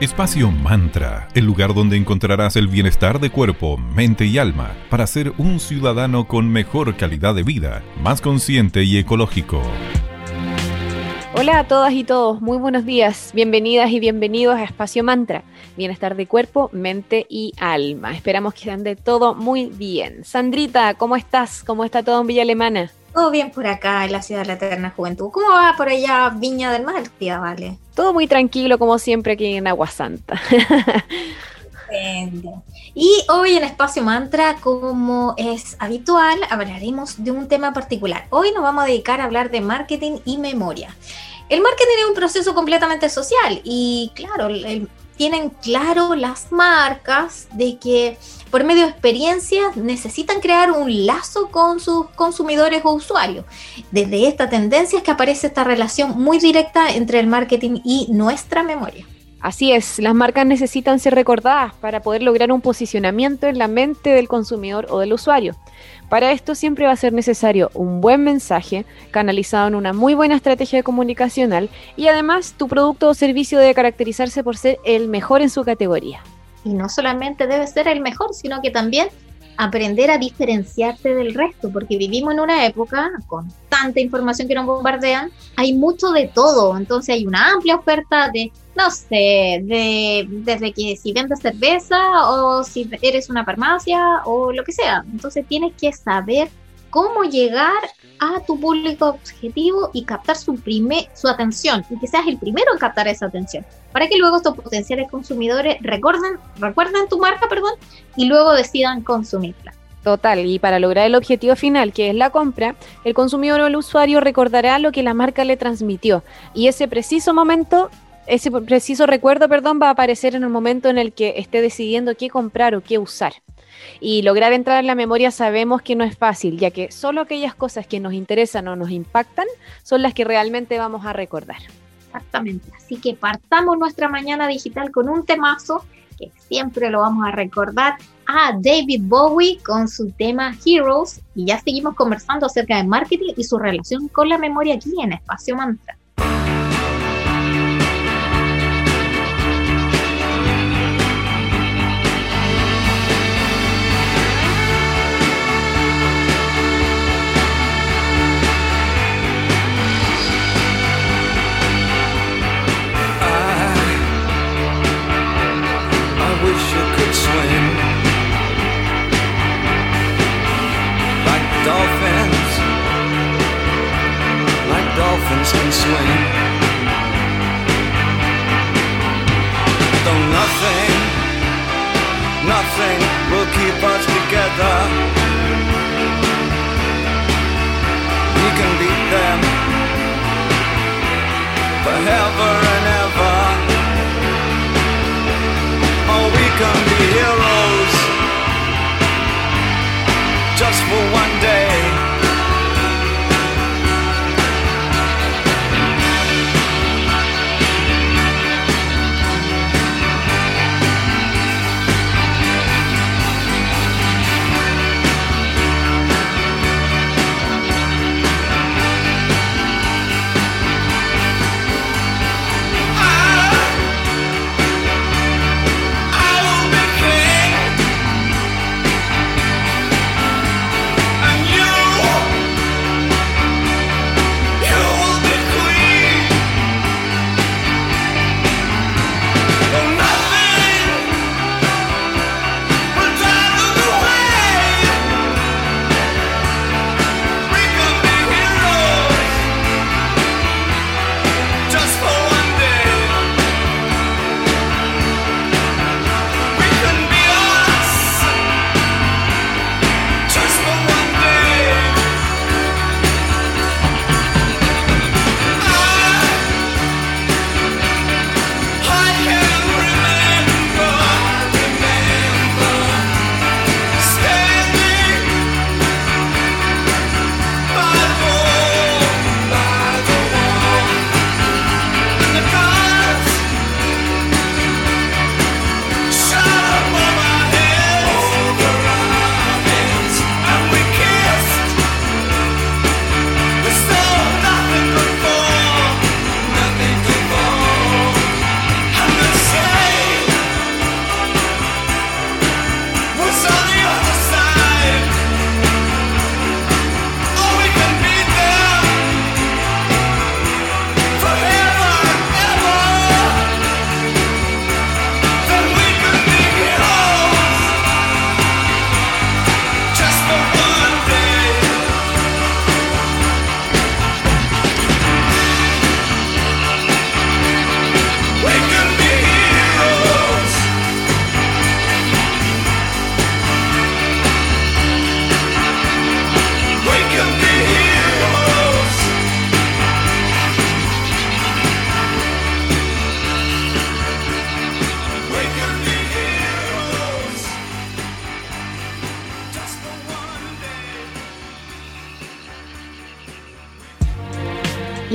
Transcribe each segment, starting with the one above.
Espacio Mantra, el lugar donde encontrarás el bienestar de cuerpo, mente y alma para ser un ciudadano con mejor calidad de vida, más consciente y ecológico. Hola a todas y todos, muy buenos días, bienvenidas y bienvenidos a Espacio Mantra, bienestar de cuerpo, mente y alma. Esperamos que de todo muy bien. Sandrita, ¿cómo estás? ¿Cómo está todo en Villa Alemana? Todo bien por acá en la ciudad de la eterna juventud. ¿Cómo va por allá Viña del Mar, tía Vale? Todo muy tranquilo, como siempre aquí en Agua Santa. y hoy en Espacio Mantra, como es habitual, hablaremos de un tema particular. Hoy nos vamos a dedicar a hablar de marketing y memoria. El marketing es un proceso completamente social y claro, tienen claro las marcas de que por medio de experiencias necesitan crear un lazo con sus consumidores o usuarios. Desde esta tendencia es que aparece esta relación muy directa entre el marketing y nuestra memoria. Así es, las marcas necesitan ser recordadas para poder lograr un posicionamiento en la mente del consumidor o del usuario. Para esto siempre va a ser necesario un buen mensaje canalizado en una muy buena estrategia comunicacional y además tu producto o servicio debe caracterizarse por ser el mejor en su categoría. Y no solamente debe ser el mejor, sino que también aprender a diferenciarte del resto, porque vivimos en una época con tanta información que nos bombardean, hay mucho de todo, entonces hay una amplia oferta de, no sé, de, desde que si vendes cerveza o si eres una farmacia o lo que sea, entonces tienes que saber cómo llegar a tu público objetivo y captar su, primer, su atención y que seas el primero en captar esa atención para que luego estos potenciales consumidores recuerden, recuerden tu marca perdón, y luego decidan consumirla. Total, y para lograr el objetivo final, que es la compra, el consumidor o el usuario recordará lo que la marca le transmitió y ese preciso momento ese preciso recuerdo, perdón, va a aparecer en el momento en el que esté decidiendo qué comprar o qué usar. Y lograr entrar en la memoria sabemos que no es fácil, ya que solo aquellas cosas que nos interesan o nos impactan son las que realmente vamos a recordar. Exactamente, así que partamos nuestra mañana digital con un temazo que siempre lo vamos a recordar a David Bowie con su tema Heroes y ya seguimos conversando acerca de marketing y su relación con la memoria aquí en Espacio Mantra.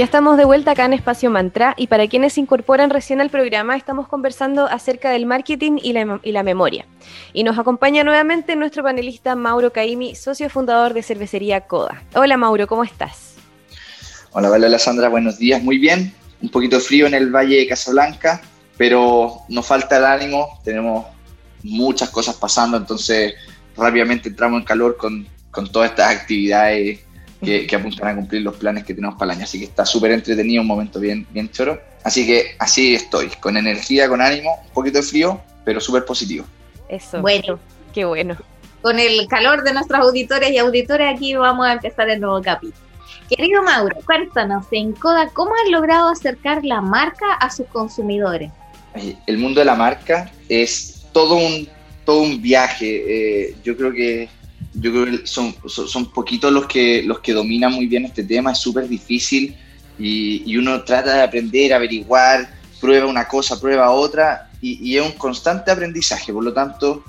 Ya estamos de vuelta acá en Espacio Mantra y para quienes se incorporan recién al programa estamos conversando acerca del marketing y la, la memoria. Y nos acompaña nuevamente nuestro panelista Mauro Caimi, socio fundador de cervecería Coda. Hola Mauro, ¿cómo estás? Hola, hola Sandra, buenos días, muy bien. Un poquito frío en el Valle de Casablanca, pero nos falta el ánimo, tenemos muchas cosas pasando, entonces rápidamente entramos en calor con, con todas estas actividades que, apuntan a cumplir los planes que tenemos para el año. Así que está súper entretenido, un momento bien, bien choro. Así que así estoy, con energía, con ánimo, un poquito de frío, pero súper positivo. Eso. Bueno. Qué bueno. Con el calor de nuestros auditores y auditores, aquí vamos a empezar el nuevo capítulo. Querido Mauro, cuéntanos en Coda, ¿cómo has logrado acercar la marca a sus consumidores? El mundo de la marca es todo un, todo un viaje. Eh, yo creo que yo creo que son, son, poquitos los que, los que dominan muy bien este tema, es súper difícil y, y, uno trata de aprender, averiguar, prueba una cosa, prueba otra y, y, es un constante aprendizaje, por lo tanto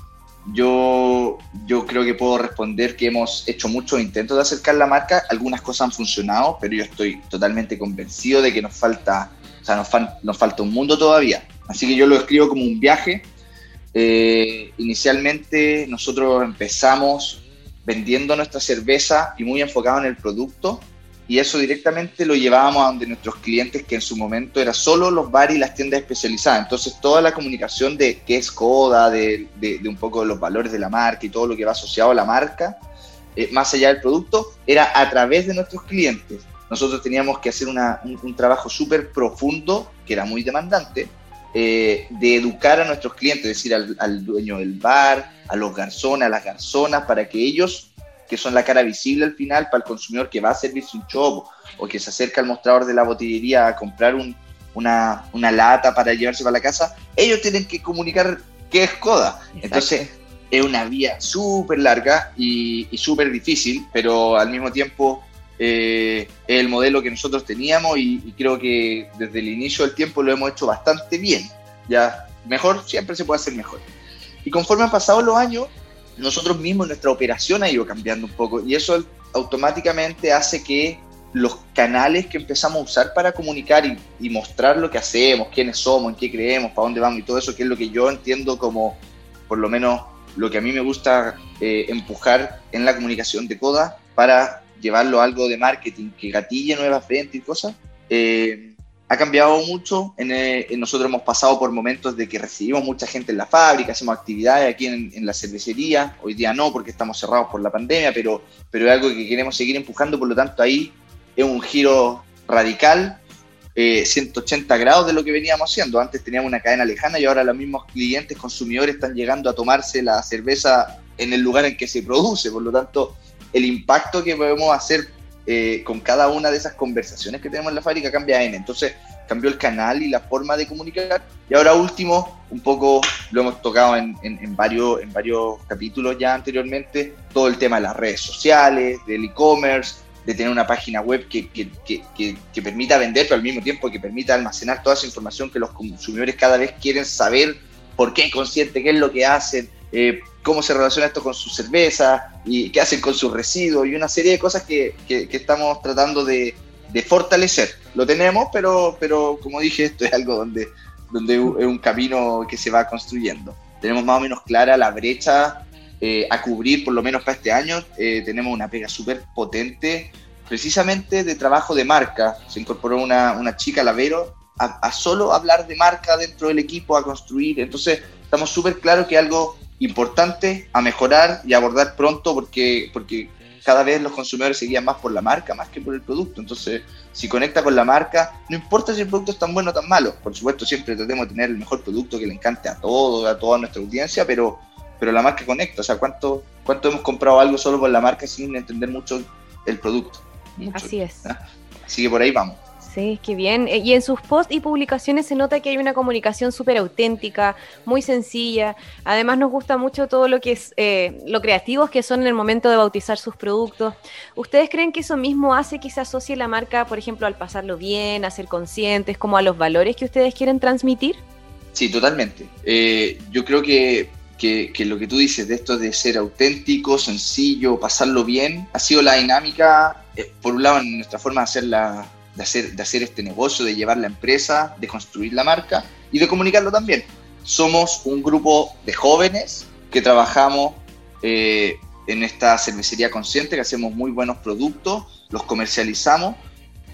yo, yo creo que puedo responder que hemos hecho muchos intentos de acercar la marca, algunas cosas han funcionado, pero yo estoy totalmente convencido de que nos falta, o sea, nos, nos falta un mundo todavía, así que yo lo escribo como un viaje. Eh, inicialmente nosotros empezamos vendiendo nuestra cerveza y muy enfocado en el producto. Y eso directamente lo llevábamos a donde nuestros clientes, que en su momento era solo los bares y las tiendas especializadas. Entonces, toda la comunicación de qué es Coda, de, de, un poco de los valores de la marca y todo lo que va asociado a la marca, eh, más allá del producto, era a través de nuestros clientes. Nosotros teníamos que hacer un, un, trabajo súper profundo, que era muy demandante, eh, de educar a nuestros clientes, es decir, al, dueño del bar, a los garzones, a las garzonas, para que ellos, que son la cara visible al final para el consumidor que va a servirse un chopo o que se acerca al mostrador de la botillería a comprar una, lata para llevarse para la casa, ellos tienen que comunicar qué es CODA. Entonces, es una vía súper larga y, y súper difícil, pero al mismo tiempo eh, el modelo que nosotros teníamos y, creo que desde el inicio del tiempo lo hemos hecho bastante bien. Ya, mejor, siempre se puede hacer mejor. Y conforme han pasado los años, nosotros mismos, nuestra operación ha ido cambiando un poco y eso automáticamente hace que los canales que empezamos a usar para comunicar y, mostrar lo que hacemos, quiénes somos, en qué creemos, para dónde vamos y todo eso, que es lo que yo entiendo como, por lo menos, lo que a mí me gusta eh, empujar en la comunicación de CODA para llevarlo a algo de marketing que gatille nuevas ventas y cosas, eh, ha cambiado mucho. Eh, en, nosotros hemos pasado por momentos de que recibimos mucha gente en la fábrica, hacemos actividades aquí en, la cervecería. Hoy día no, porque estamos cerrados por la pandemia, pero, pero es algo que queremos seguir empujando. Por lo tanto, ahí es un giro radical, 180 eh, grados de lo que veníamos haciendo. Antes teníamos una cadena lejana y ahora los mismos clientes, consumidores, están llegando a tomarse la cerveza en el lugar en que se produce. Por lo tanto, el impacto que podemos hacer eh, con cada una de esas conversaciones que tenemos en la fábrica cambia N. Entonces cambió el canal y la forma de comunicar. Y ahora último, un poco lo hemos tocado en, varios, en varios capítulos ya anteriormente, todo el tema de las redes sociales, del e-commerce, de tener una página web que, que, que, que, permita vender, pero al mismo tiempo que permita almacenar toda esa información que los consumidores cada vez quieren saber por qué consciente, qué es lo que hacen, eh, cómo se relaciona esto con su cerveza y qué hacen con sus residuos y una serie de cosas que, que, estamos tratando de, fortalecer. Lo tenemos, pero, pero como dije, esto es algo donde, donde es un camino que se va construyendo. Tenemos más o menos clara la brecha eh, a cubrir, por lo menos para este año. Eh, tenemos una pega súper potente, precisamente de trabajo de marca. Se incorporó una, una chica, Lavero, a, a solo hablar de marca dentro del equipo, a construir. Entonces, estamos súper claros que algo importante a mejorar y abordar pronto porque, porque cada vez los consumidores se guían más por la marca más que por el producto. Entonces, si conecta con la marca, no importa si el producto es tan bueno o tan malo. Por supuesto, siempre tratemos de tener el mejor producto que le encante a todos, a toda nuestra audiencia, pero, pero la marca conecta. O sea, ¿cuánto, ¿cuánto hemos comprado algo solo por la marca sin entender mucho el producto? Así es. Así que por ahí vamos. Sí, qué bien. Eh, y en sus posts y publicaciones se nota que hay una comunicación súper auténtica, muy sencilla. Además nos gusta mucho todo lo que es eh, lo creativos que son en el momento de bautizar sus productos. ¿Ustedes creen que eso mismo hace que se asocie la marca, por ejemplo, al pasarlo bien, a ser conscientes, como a los valores que ustedes quieren transmitir? Sí, totalmente. Eh, yo creo que, que, que, lo que tú dices de esto de ser auténtico, sencillo, pasarlo bien, ha sido la dinámica, por un lado, en nuestra forma de hacer la de hacer, de hacer este negocio, de llevar la empresa, de construir la marca y de comunicarlo también. Somos un grupo de jóvenes que trabajamos eh, en esta cervecería consciente, que hacemos muy buenos productos, los comercializamos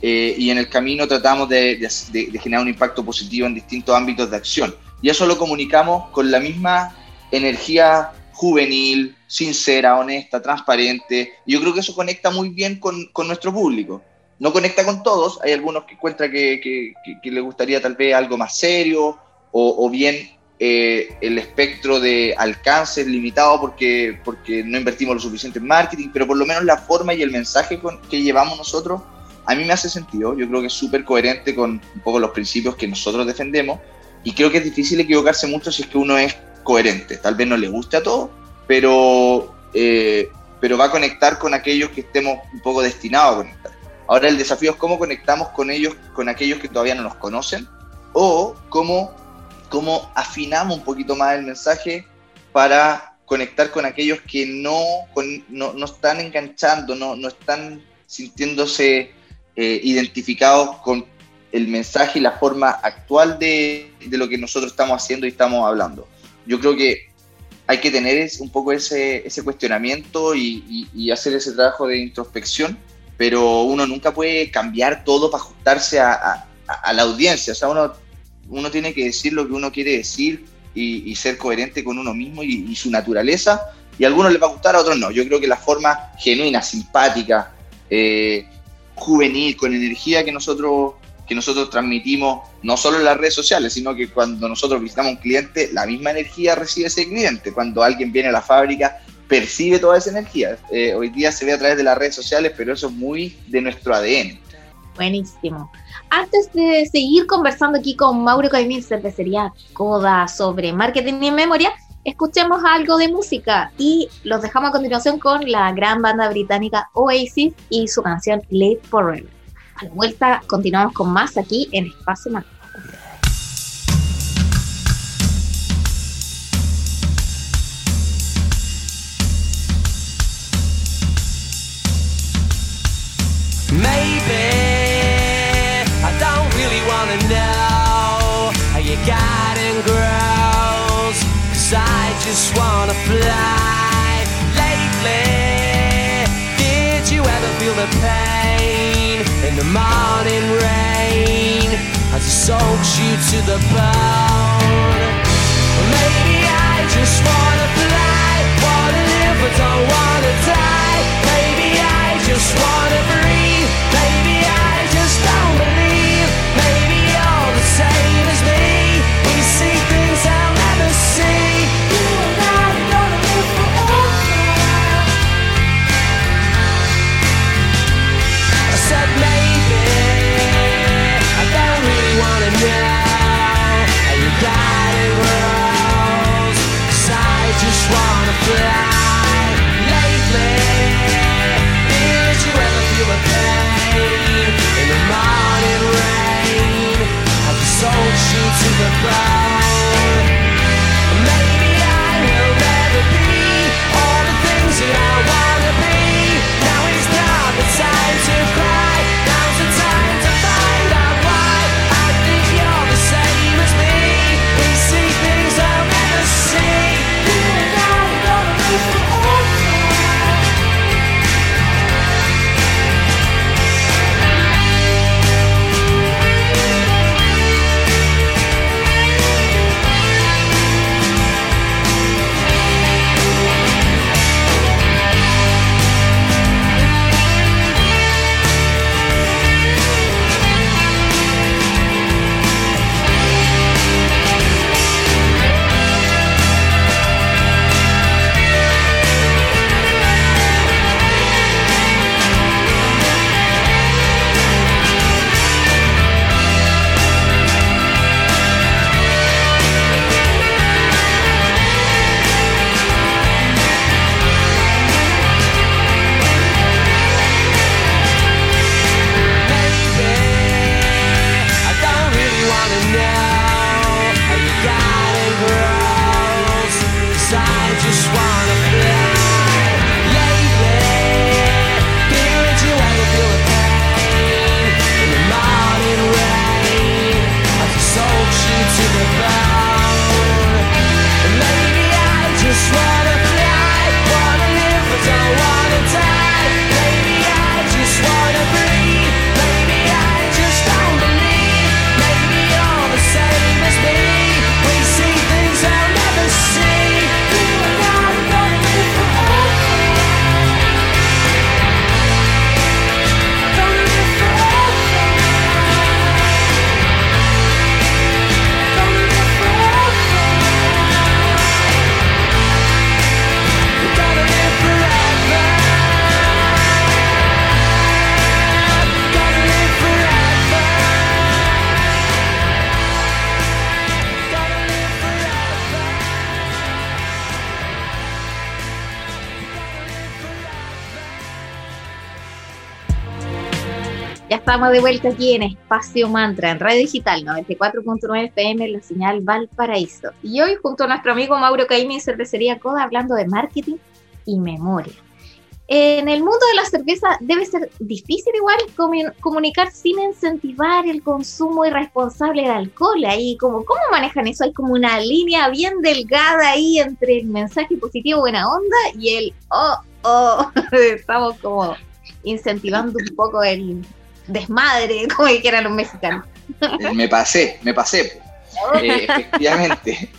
eh, y en el camino tratamos de, de, generar un impacto positivo en distintos ámbitos de acción. Y eso lo comunicamos con la misma energía juvenil, sincera, honesta, transparente. Y yo creo que eso conecta muy bien con, con nuestro público. No conecta con todos, hay algunos que encuentran que, les gustaría tal vez algo más serio o, bien eh, el espectro de alcance es limitado porque, porque no invertimos lo suficiente en marketing, pero por lo menos la forma y el mensaje que llevamos nosotros a mí me hace sentido. Yo creo que es súper coherente con un poco los principios que nosotros defendemos y creo que es difícil equivocarse mucho si es que uno es coherente. Tal vez no le guste a todos, pero, eh, pero va a conectar con aquellos que estemos un poco destinados a conectar. Ahora el desafío es cómo conectamos con ellos, con aquellos que todavía no nos conocen, o cómo cómo afinamos un poquito más el mensaje para conectar con aquellos que no, no, están enganchando, no, no están sintiéndose eh, identificados con el mensaje y la forma actual de, de, lo que nosotros estamos haciendo y estamos hablando. Yo creo que hay que tener un poco ese, ese cuestionamiento y, y, hacer ese trabajo de introspección, pero uno nunca puede cambiar todo para ajustarse a, la audiencia. O sea, uno uno tiene que decir lo que uno quiere decir y, ser coherente con uno mismo y, su naturaleza. Y a algunos les va a gustar, a otros no. Yo creo que la forma genuina, simpática, eh, juvenil, con energía que nosotros, que nosotros transmitimos, no solo en las redes sociales, sino que cuando nosotros visitamos a un cliente, la misma energía recibe ese cliente. Cuando alguien viene a la fábrica, percibe toda esa energía. Eh, hoy día se ve a través de las redes sociales, pero eso es muy de nuestro ADN. Buenísimo. Antes de seguir conversando aquí con Mauro Caimín, cervecería Coda, sobre marketing y memoria, escuchemos algo de música y los dejamos a continuación con la gran banda británica Oasis y su canción Late Forever. A la vuelta continuamos con más aquí en Espacio Mágico. Soaks you to the bone? maybe I just wanna fly, wanna live but don't wanna die. Maybe I just wanna breathe, just one. Estamos de vuelta aquí en Espacio Mantra, en Radio Digital 94.9 FM, la señal Valparaíso. Y hoy, junto a nuestro amigo Mauro Caimi Cervecería Coda, hablando de marketing y memoria. En el mundo de la cerveza debe ser difícil igual comunicar sin incentivar el consumo irresponsable de alcohol. Ahí, como, ¿Cómo manejan eso? Hay como una línea bien delgada ahí entre el mensaje positivo, buena onda, y el, oh, oh, estamos como incentivando un poco el desmadre, como dijeran los mexicanos. Me pasé, me pasé. Eh, efectivamente,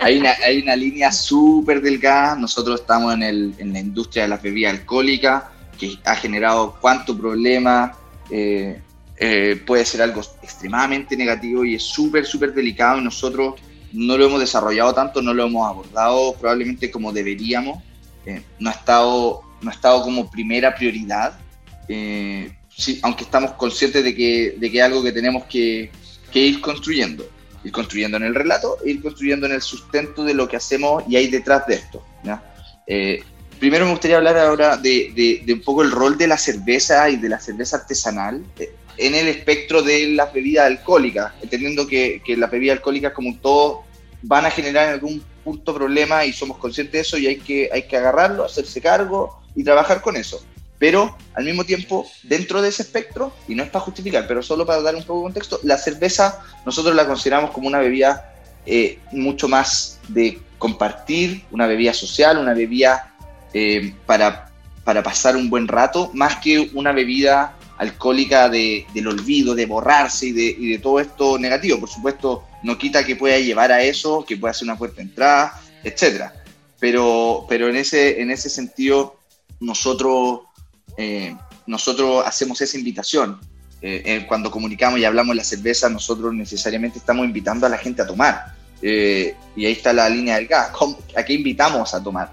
hay una, hay una línea súper delgada. Nosotros estamos en, el, en la industria de la bebida alcohólica, que ha generado cuánto problema. Eh, eh, puede ser algo extremadamente negativo y es súper, súper delicado y nosotros no lo hemos desarrollado tanto, no lo hemos abordado probablemente como deberíamos. no, ha estado, no ha estado como primera prioridad. Sí, aunque estamos conscientes de que, de que es algo que tenemos que, ir construyendo ir construyendo en el relato e ir construyendo en el sustento de lo que hacemos y hay detrás de esto. Eh, primero me gustaría hablar ahora de, de, un poco el rol de la cerveza y de la cerveza artesanal eh, en el espectro de las bebidas alcohólicas, entendiendo que, que las bebidas alcohólicas como todo van a generar en algún punto problemas y somos conscientes de eso y hay que, hay que agarrarlo, hacerse cargo y trabajar con eso pero al mismo tiempo, dentro de ese espectro, y no es para justificar, pero solo para dar un poco de contexto, la cerveza nosotros la consideramos como una bebida eh, mucho más de compartir, una bebida social, una bebida eh, para, para pasar un buen rato, más que una bebida alcohólica de, del olvido, de borrarse y de, y de, todo esto negativo. Por supuesto, no quita que pueda llevar a eso, que pueda ser una fuerte entrada, etc. Pero, pero en, ese, en ese sentido, nosotros eh, nosotros hacemos esa invitación. Eh, eh, cuando comunicamos y hablamos de la cerveza, nosotros necesariamente estamos invitando a la gente a tomar. y ahí está la línea del gas. ¿A qué invitamos a tomar?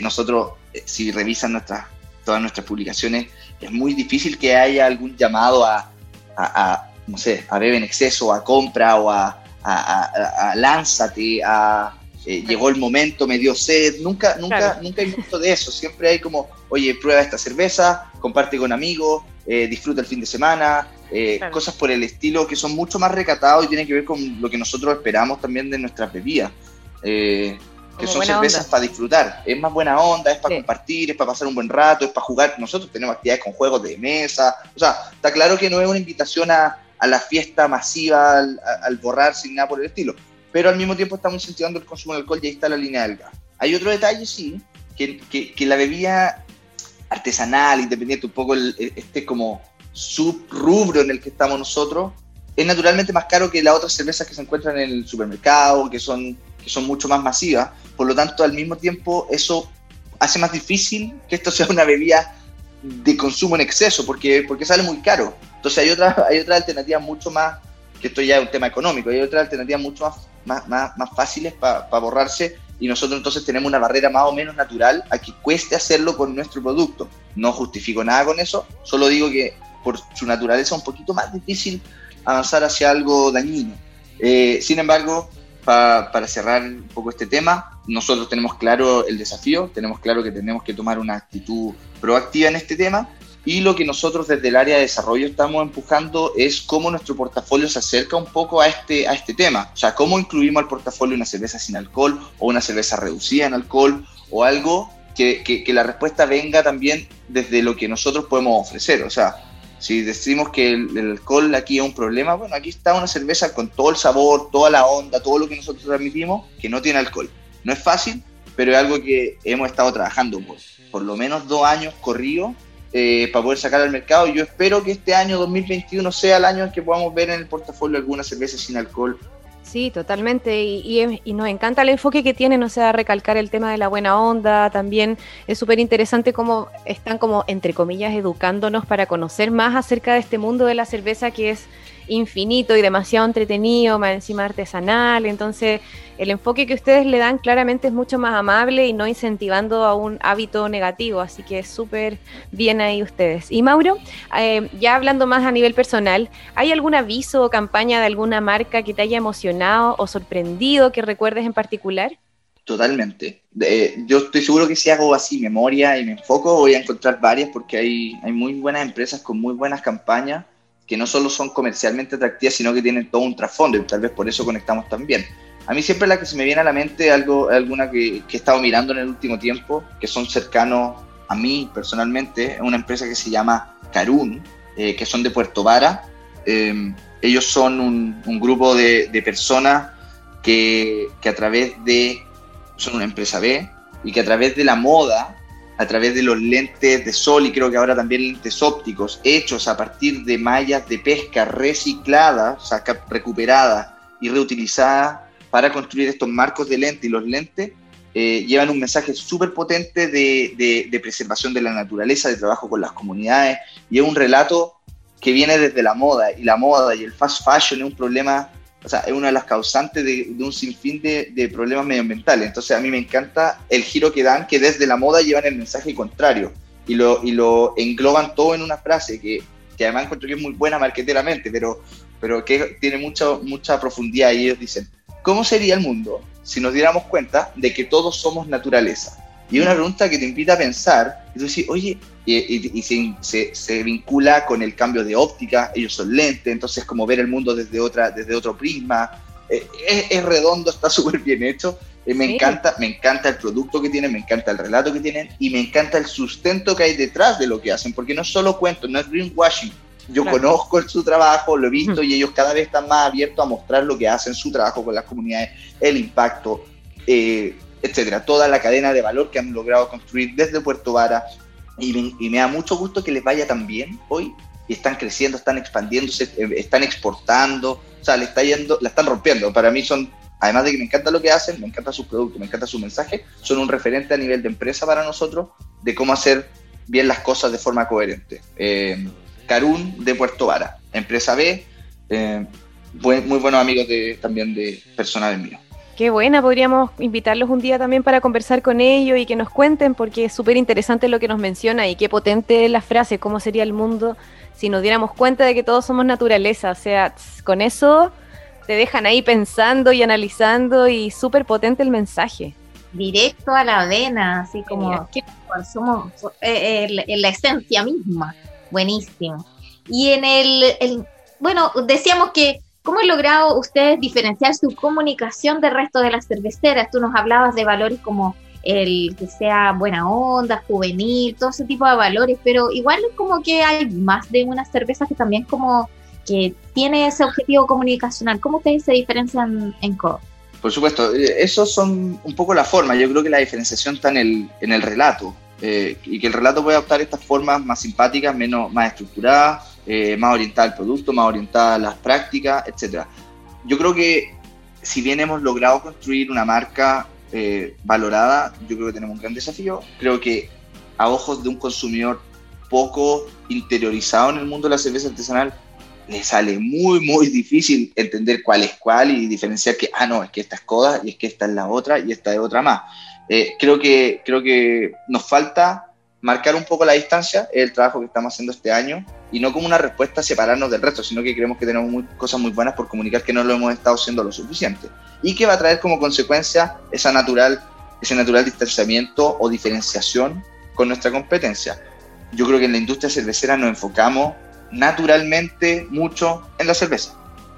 nosotros, si revisan nuestras, todas nuestras publicaciones, es muy difícil que haya algún llamado a, a, no sé, a beber en exceso, a compra o a, a lánzate, a eh, llegó el momento, me dio sed, nunca, nunca, nunca hay mucho de eso, siempre hay como, oye, prueba esta cerveza, comparte con amigos, eh, disfruta el fin de semana, eh, cosas por el estilo que son mucho más recatados y tienen que ver con lo que nosotros esperamos también de nuestras bebidas. que son cervezas para disfrutar, es más buena onda, es para compartir, es para pasar un buen rato, es para jugar. Nosotros tenemos actividades con juegos de mesa, o sea, está claro que no es una invitación a, a la fiesta masiva, al, al borrar sin nada por el estilo pero al mismo tiempo estamos incentivando el consumo de alcohol y ahí está la línea del gas. Hay otro detalle, sí, que, que, la bebida artesanal, independiente, un poco el, este como subrubro en el que estamos nosotros, es naturalmente más caro que las otras cervezas que se encuentran en el supermercado, que son, que son mucho más masivas. Por lo tanto, al mismo tiempo, eso hace más difícil que esto sea una bebida de consumo en exceso, porque, porque sale muy caro. Entonces hay otra, hay otra alternativa mucho más, que esto ya es un tema económico, hay otra alternativa mucho más más, más, más fáciles para borrarse y nosotros entonces tenemos una barrera más o menos natural a que cueste hacerlo con nuestro producto. No justifico nada con eso, solo digo que por su naturaleza un poquito más difícil avanzar hacia algo dañino. Eh, sin embargo, para cerrar un poco este tema, nosotros tenemos claro el desafío, tenemos claro que tenemos que tomar una actitud proactiva en este tema y lo que nosotros desde el área de desarrollo estamos empujando es cómo nuestro portafolio se acerca un poco a este, a este tema. O sea, cómo incluimos al portafolio una cerveza sin alcohol o una cerveza reducida en alcohol o algo que, que, la respuesta venga también desde lo que nosotros podemos ofrecer. O sea, si decimos que el, el, alcohol aquí es un problema, bueno, aquí está una cerveza con todo el sabor, toda la onda, todo lo que nosotros transmitimos, que no tiene alcohol. No es fácil, pero es algo que hemos estado trabajando por, por lo menos dos años corridos eh, para poder sacar al mercado. Y yo espero que este año 2021 sea el año en que podamos ver en el portafolio alguna cerveza sin alcohol. Sí, totalmente. Y, y, nos encanta el enfoque que tienen, o sea, recalcar el tema de la buena onda. También es súper interesante cómo están como, entre comillas, educándonos para conocer más acerca de este mundo de la cerveza que es infinito y demasiado entretenido, más encima artesanal. Entonces, el enfoque que ustedes le dan claramente es mucho más amable y no incentivando a un hábito negativo. Así que súper bien ahí ustedes. Y Mauro, eh, ya hablando más a nivel personal, ¿hay algún aviso o campaña de alguna marca que te haya emocionado o sorprendido que recuerdes en particular? Totalmente. yo estoy seguro que si hago así memoria y me enfoco, voy a encontrar varias porque hay, hay muy buenas empresas con muy buenas campañas que no solo son comercialmente atractivas, sino que tienen todo un trasfondo y tal vez por eso conectamos tan bien. A mí siempre la que se me viene a la mente algo, alguna que, que he estado mirando en el último tiempo, que son cercanos a mí personalmente, es una empresa que se llama Carun, eh, que son de Puerto Vara. Eh, ellos son un, un grupo de, de personas que, que, a través de, son una empresa B, y que a través de la moda, a través de los lentes de sol y creo que ahora también lentes ópticos, hechos a partir de mallas de pesca recicladas, o sea, recuperadas y reutilizadas para construir estos marcos de lente. Y los lentes, eh, llevan un mensaje súper potente de, de, de, preservación de la naturaleza, de trabajo con las comunidades, y es un relato que viene desde la moda, y la moda y el fast fashion es un problema, o sea, es una de las causantes de, de un sinfín de, problemas medioambientales. Entonces a mí me encanta el giro que dan, que desde la moda llevan el mensaje contrario, y lo, y lo engloban todo en una frase que, que además encuentro que es muy buena marqueteramente, pero, pero que tiene mucha, mucha profundidad, y ellos dicen, ¿cómo sería el mundo si nos diéramos cuenta de que todos somos naturaleza? Y es una pregunta que te invita a pensar, y tú dices, oye, y, y, y se, se, se, vincula con el cambio de óptica, ellos son lentes, entonces como ver el mundo desde, otra, desde otro prisma, eh, es, es, redondo, está súper bien hecho, eh, me, sí. encanta, me encanta el producto que tienen, me encanta el relato que tienen, y me encanta el sustento que hay detrás de lo que hacen, porque no solo cuento, no es greenwashing, yo claro. conozco su trabajo, lo he visto y ellos cada vez están más abiertos a mostrar lo que hacen, su trabajo con las comunidades, el impacto, eh, etcétera, toda la cadena de valor que han logrado construir desde Puerto Vara. Y me, y me da mucho gusto que les vaya tan bien hoy. Y están creciendo, están expandiéndose, eh, están exportando, o sea, le está yendo, la están rompiendo. Para mí son, además de que me encanta lo que hacen, me encanta su producto, me encanta su mensaje, son un referente a nivel de empresa para nosotros de cómo hacer bien las cosas de forma coherente. Eh, Carún de Puerto Vara, empresa B, eh, buen, muy buenos amigos de, también de personales míos. Qué buena, podríamos invitarlos un día también para conversar con ellos y que nos cuenten, porque es súper interesante lo que nos menciona y qué potente es la frase, cómo sería el mundo si nos diéramos cuenta de que todos somos naturaleza. O sea, con eso te dejan ahí pensando y analizando y súper potente el mensaje. Directo a la vena, así como que somos eh, eh, la esencia misma. Buenísimo. Y en el, el, bueno, decíamos que, ¿cómo han logrado ustedes diferenciar su comunicación del resto de las cerveceras? Tú nos hablabas de valores como el que sea buena onda, juvenil, todo ese tipo de valores, pero igual es como que hay más de una cerveza que también como que tiene ese objetivo comunicacional. ¿Cómo ustedes se diferencian en CO? Por supuesto, esos son un poco la forma. Yo creo que la diferenciación está en el, en el relato. Eh, y que el relato puede adoptar estas formas más simpáticas, menos, más estructuradas, eh, más orientada al producto, más orientada a las prácticas, etc. Yo creo que si bien hemos logrado construir una marca eh, valorada, yo creo que tenemos un gran desafío. Creo que a ojos de un consumidor poco interiorizado en el mundo de la cerveza artesanal, le sale muy, muy difícil entender cuál es cuál y diferenciar que, ah, no, es que esta es coda y es que esta es la otra y esta es otra más. Eh, creo, que, creo que nos falta marcar un poco la distancia, es el trabajo que estamos haciendo este año, y no como una respuesta a separarnos del resto, sino que creemos que tenemos muy, cosas muy buenas por comunicar que no lo hemos estado haciendo lo suficiente, y que va a traer como consecuencia esa natural, ese natural distanciamiento o diferenciación con nuestra competencia. Yo creo que en la industria cervecera nos enfocamos naturalmente mucho en la cerveza.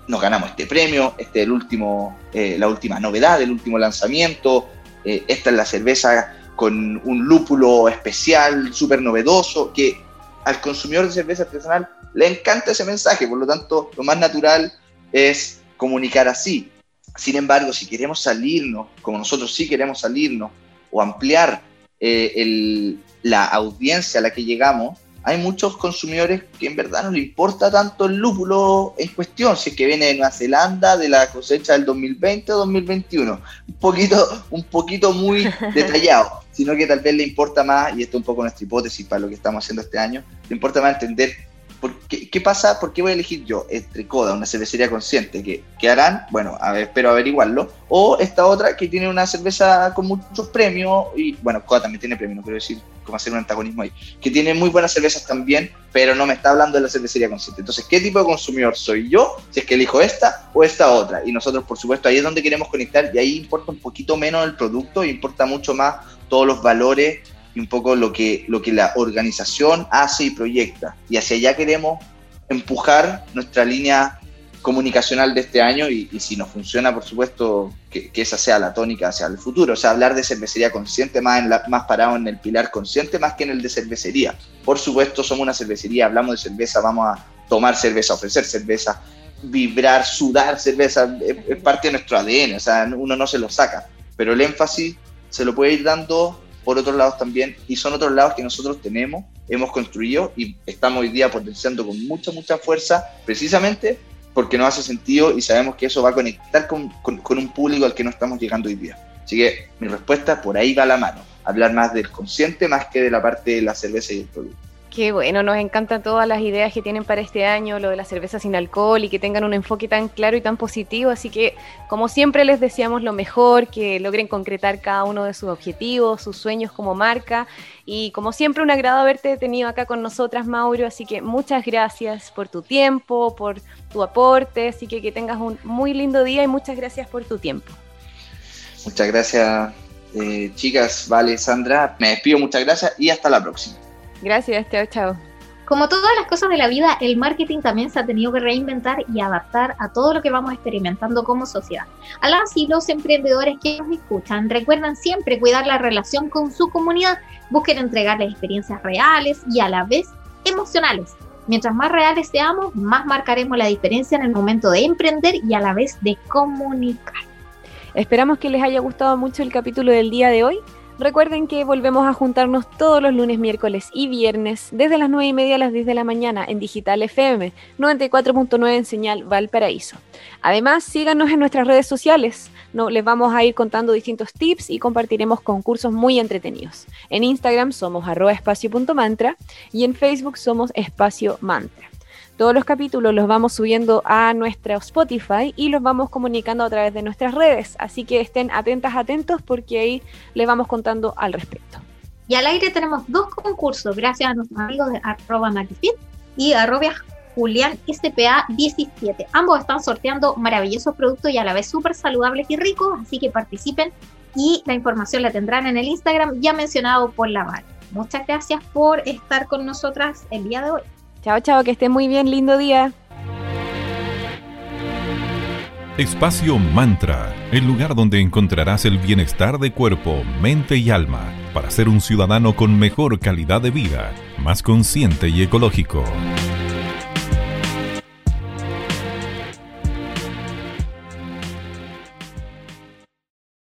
Nos ganamos este premio, este es el último, eh, la última novedad, el último lanzamiento, eh, esta es la cerveza con un lúpulo especial, súper novedoso, que al consumidor de cerveza artesanal le encanta ese mensaje, por lo tanto, lo más natural es comunicar así. Sin embargo, si queremos salirnos, como nosotros sí queremos salirnos, o ampliar eh, el, la audiencia a la que llegamos, hay muchos consumidores que en verdad no le importa tanto el lúpulo en cuestión, si es que viene de Nueva Zelanda, de la cosecha del 2020 o 2021. Un poquito, un poquito muy detallado, sino que tal vez le importa más, y esto es un poco nuestra hipótesis para lo que estamos haciendo este año, le importa más entender por qué, qué pasa, por qué voy a elegir yo entre Coda, una cervecería consciente, que, que harán, bueno, a ver, espero averiguarlo, o esta otra que tiene una cerveza con muchos premios, y bueno, Coda también tiene premios, no quiero decir como hacer un antagonismo ahí, que tiene muy buenas cervezas también, pero no me está hablando de la cervecería consciente. Entonces, ¿qué tipo de consumidor soy yo si es que elijo esta o esta otra? Y nosotros, por supuesto, ahí es donde queremos conectar y ahí importa un poquito menos el producto, importa mucho más todos los valores y un poco lo que, lo que la organización hace y proyecta. Y hacia allá queremos empujar nuestra línea comunicacional de este año y, si nos funciona, por supuesto, que, esa sea la tónica hacia el futuro. O sea, hablar de cervecería consciente más, en más parado en el pilar consciente más que en el de cervecería. Por supuesto, somos una cervecería, hablamos de cerveza, vamos a tomar cerveza, ofrecer cerveza, vibrar, sudar cerveza, es, parte de nuestro ADN, o sea, uno no se lo saca. Pero el énfasis se lo puede ir dando por otros lados también y son otros lados que nosotros tenemos, hemos construido y estamos hoy día potenciando con mucha, mucha fuerza, precisamente porque nos hace sentido y sabemos que eso va a conectar con, con, un público al que no estamos llegando hoy día. Así que mi respuesta por ahí va la mano, hablar más del consciente más que de la parte de la cerveza y el producto. Qué bueno, nos encantan todas las ideas que tienen para este año, lo de la cerveza sin alcohol y que tengan un enfoque tan claro y tan positivo. Así que, como siempre, les deseamos lo mejor, que logren concretar cada uno de sus objetivos, sus sueños como marca. Y como siempre, un agrado haberte tenido acá con nosotras, Mauro. Así que muchas gracias por tu tiempo, por tu aporte. Así que que tengas un muy lindo día y muchas gracias por tu tiempo. Muchas gracias, eh, chicas. Vale, Sandra. Me despido, muchas gracias y hasta la próxima. Gracias, chao, chao. Como todas las cosas de la vida, el marketing también se ha tenido que reinventar y adaptar a todo lo que vamos experimentando como sociedad. A las y los emprendedores que nos escuchan, recuerden siempre cuidar la relación con su comunidad, busquen entregarles experiencias reales y a la vez emocionales. Mientras más reales seamos, más marcaremos la diferencia en el momento de emprender y a la vez de comunicar. Esperamos que les haya gustado mucho el capítulo del día de hoy. Recuerden que volvemos a juntarnos todos los lunes, miércoles y viernes desde las 9 y media a las 10 de la mañana en Digital FM 94.9 en señal Valparaíso. Además, síganos en nuestras redes sociales. No, les vamos a ir contando distintos tips y compartiremos concursos muy entretenidos. En Instagram somos arroba espacio.mantra y en Facebook somos espacio mantra. Todos los capítulos los vamos subiendo a nuestra Spotify y los vamos comunicando a través de nuestras redes. Así que estén atentas, atentos, porque ahí les vamos contando al respecto. Y al aire tenemos dos concursos, gracias a nuestros amigos de arroba y arroba Julián SPA 17. Ambos están sorteando maravillosos productos y a la vez súper saludables y ricos, así que participen y la información la tendrán en el Instagram ya mencionado por la Val. Muchas gracias por estar con nosotras el día de hoy. Chao, chao, que esté muy bien, lindo día. Espacio Mantra, el lugar donde encontrarás el bienestar de cuerpo, mente y alma para ser un ciudadano con mejor calidad de vida, más consciente y ecológico.